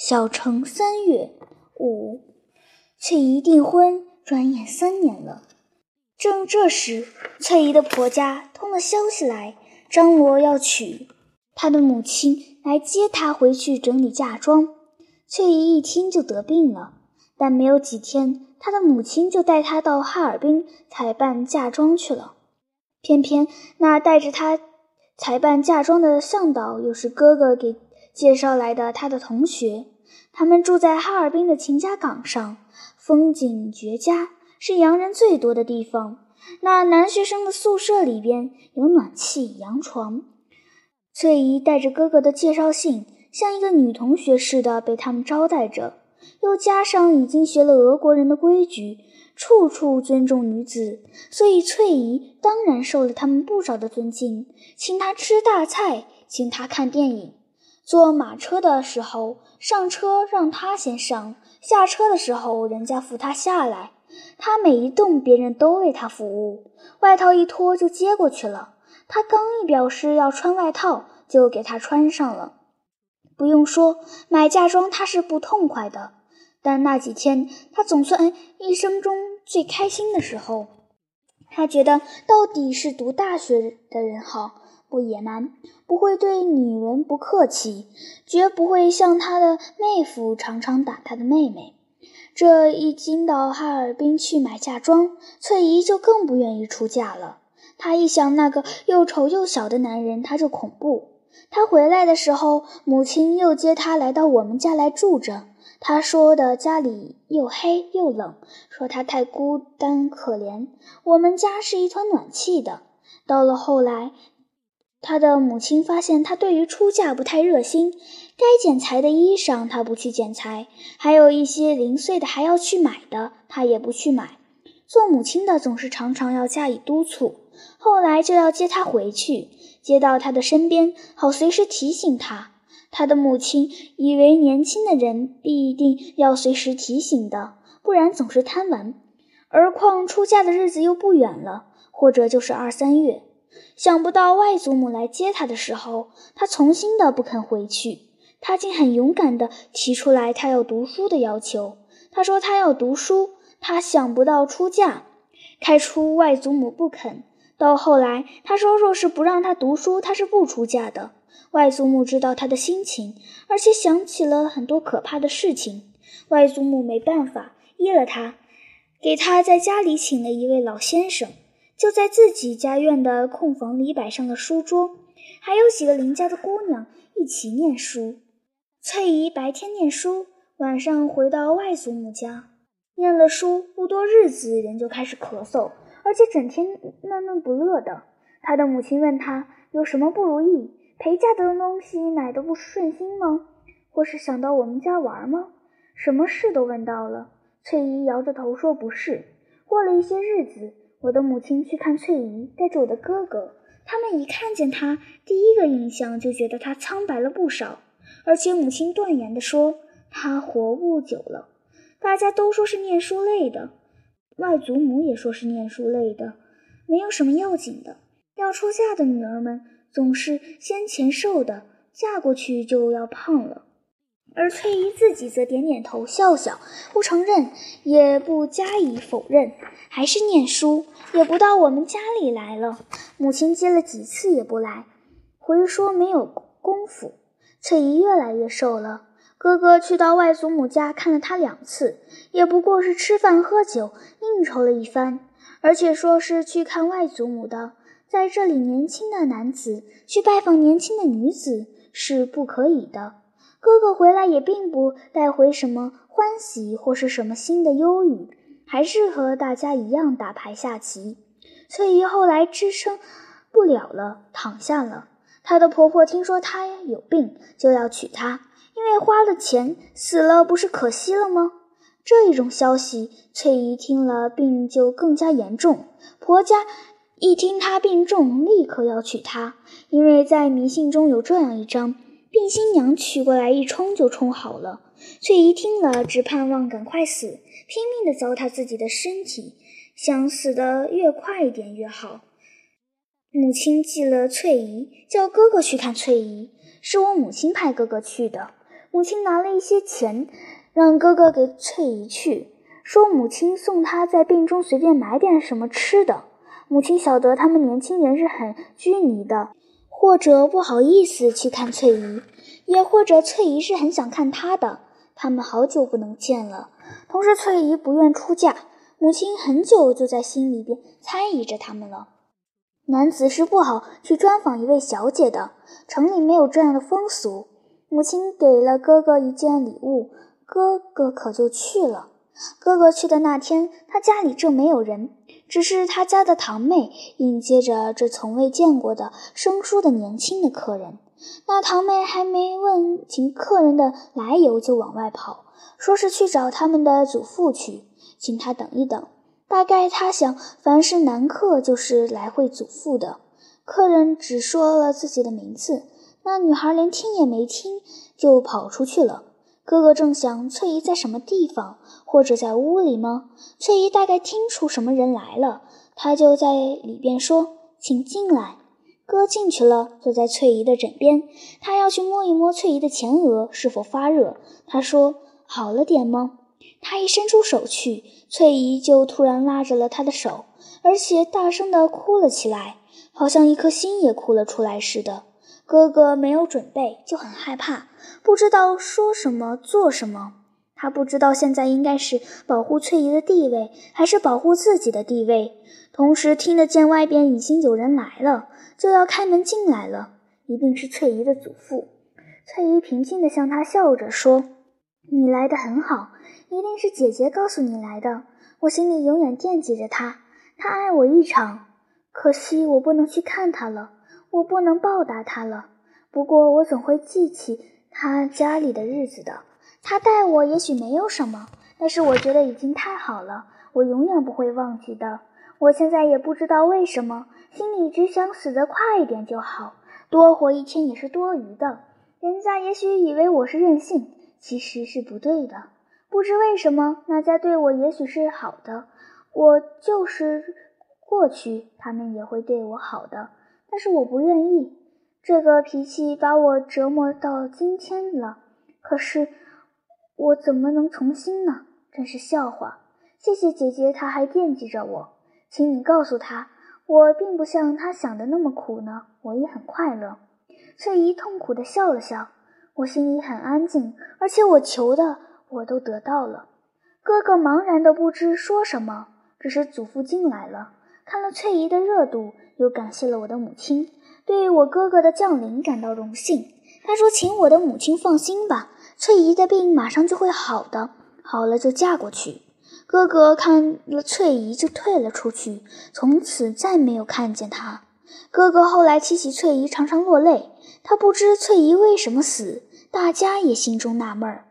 小城三月五，翠姨订婚，转眼三年了。正这时，翠姨的婆家通了消息来，张罗要娶她的母亲来接她回去整理嫁妆。翠姨一听就得病了，但没有几天，她的母亲就带她到哈尔滨采办嫁妆去了。偏偏那带着她采办嫁妆的向导，又是哥哥给介绍来的他的同学。他们住在哈尔滨的秦家岗上，风景绝佳，是洋人最多的地方。那男学生的宿舍里边有暖气、洋床。翠姨带着哥哥的介绍信，像一个女同学似的被他们招待着，又加上已经学了俄国人的规矩，处处尊重女子，所以翠姨当然受了他们不少的尊敬，请她吃大菜，请她看电影。坐马车的时候，上车让他先上；下车的时候，人家扶他下来。他每一动，别人都为他服务。外套一脱就接过去了。他刚一表示要穿外套，就给他穿上了。不用说，买嫁妆他是不痛快的。但那几天，他总算一生中最开心的时候。他觉得，到底是读大学的人好。不野蛮，不会对女人不客气，绝不会像他的妹夫常常打他的妹妹。这一经到哈尔滨去买嫁妆，翠姨就更不愿意出嫁了。她一想那个又丑又小的男人，她就恐怖。她回来的时候，母亲又接她来到我们家来住着。她说的家里又黑又冷，说她太孤单可怜。我们家是一团暖气的。到了后来。他的母亲发现他对于出嫁不太热心，该剪裁的衣裳他不去剪裁，还有一些零碎的还要去买的，他也不去买。做母亲的总是常常要加以督促。后来就要接他回去，接到他的身边，好随时提醒他。他的母亲以为年轻的人必定要随时提醒的，不然总是贪玩。而况出嫁的日子又不远了，或者就是二三月。想不到外祖母来接他的时候，他从心的不肯回去。他竟很勇敢地提出来他要读书的要求。他说他要读书，他想不到出嫁。开出外祖母不肯。到后来，他说若是不让他读书，他是不出嫁的。外祖母知道他的心情，而且想起了很多可怕的事情。外祖母没办法，依了他，给他在家里请了一位老先生。就在自己家院的空房里摆上了书桌，还有几个邻家的姑娘一起念书。翠姨白天念书，晚上回到外祖母家，念了书不多日子，人就开始咳嗽，而且整天闷闷不乐的。她的母亲问她有什么不如意，陪嫁的东西买的不顺心吗？或是想到我们家玩吗？什么事都问到了。翠姨摇着头说不是。过了一些日子。我的母亲去看翠姨，带着我的哥哥。他们一看见她，第一个印象就觉得她苍白了不少，而且母亲断言地说她活不久了。大家都说是念书累的，外祖母也说是念书累的，没有什么要紧的。要出嫁的女儿们总是先前瘦的，嫁过去就要胖了。而翠姨自己则点点头，笑笑，不承认，也不加以否认，还是念书，也不到我们家里来了。母亲接了几次也不来，回说没有功夫。翠姨越来越瘦了。哥哥去到外祖母家看了她两次，也不过是吃饭喝酒，应酬了一番，而且说是去看外祖母的。在这里，年轻的男子去拜访年轻的女子是不可以的。哥哥回来也并不带回什么欢喜或是什么新的忧郁，还是和大家一样打牌下棋。翠姨后来支撑不了了，躺下了。她的婆婆听说她有病，就要娶她，因为花了钱，死了不是可惜了吗？这一种消息，翠姨听了，病就更加严重。婆家一听她病重，立刻要娶她，因为在迷信中有这样一章。病新娘娶过来一冲就冲好了，翠姨听了只盼望赶快死，拼命的糟蹋自己的身体，想死得越快一点越好。母亲记了翠姨，叫哥哥去看翠姨，是我母亲派哥哥去的。母亲拿了一些钱，让哥哥给翠姨去，说母亲送他在病中随便买点什么吃的。母亲晓得他们年轻人是很拘泥的，或者不好意思去看翠姨，也或者翠姨是很想看他的。他们好久不能见了，同时翠姨不愿出嫁，母亲很久就在心里边猜疑着他们了。男子是不好去专访一位小姐的，城里没有这样的风俗。母亲给了哥哥一件礼物，哥哥可就去了。哥哥去的那天，他家里正没有人，只是他家的堂妹迎接着这从未见过的生疏的年轻的客人。那堂妹还没问清客人的来由，就往外跑，说是去找他们的祖父去，请他等一等。大概他想，凡是男客就是来会祖父的。客人只说了自己的名字，那女孩连听也没听，就跑出去了。哥哥正想翠姨在什么地方，或者在屋里吗？翠姨大概听出什么人来了，她就在里边说：“请进来。”哥进去了，坐在翠姨的枕边。他要去摸一摸翠姨的前额是否发热。他说：“好了点吗？”他一伸出手去，翠姨就突然拉着了他的手，而且大声地哭了起来，好像一颗心也哭了出来似的。哥哥没有准备，就很害怕，不知道说什么做什么。他不知道现在应该是保护翠姨的地位，还是保护自己的地位。同时听得见外边已经有人来了，就要开门进来了，一定是翠姨的祖父。翠姨平静地向他笑着说：“你来的很好，一定是姐姐告诉你来的。我心里永远惦记着她，她爱我一场，可惜我不能去看她了。”我不能报答他了，不过我总会记起他家里的日子的。他待我也许没有什么，但是我觉得已经太好了，我永远不会忘记的。我现在也不知道为什么，心里只想死得快一点就好，多活一天也是多余的。人家也许以为我是任性，其实是不对的。不知为什么，那家对我也许是好的，我就是过去，他们也会对我好的。但是我不愿意，这个脾气把我折磨到今天了。可是我怎么能从心呢？真是笑话！谢谢姐姐，她还惦记着我，请你告诉她，我并不像她想的那么苦呢，我也很快乐。翠姨痛苦地笑了笑，我心里很安静，而且我求的我都得到了。哥哥茫然的不知说什么，只是祖父进来了。看了翠姨的热度，又感谢了我的母亲，对我哥哥的降临感到荣幸。他说：“请我的母亲放心吧，翠姨的病马上就会好的，好了就嫁过去。”哥哥看了翠姨就退了出去，从此再没有看见她。哥哥后来提起翠姨，常常落泪。他不知翠姨为什么死，大家也心中纳闷儿。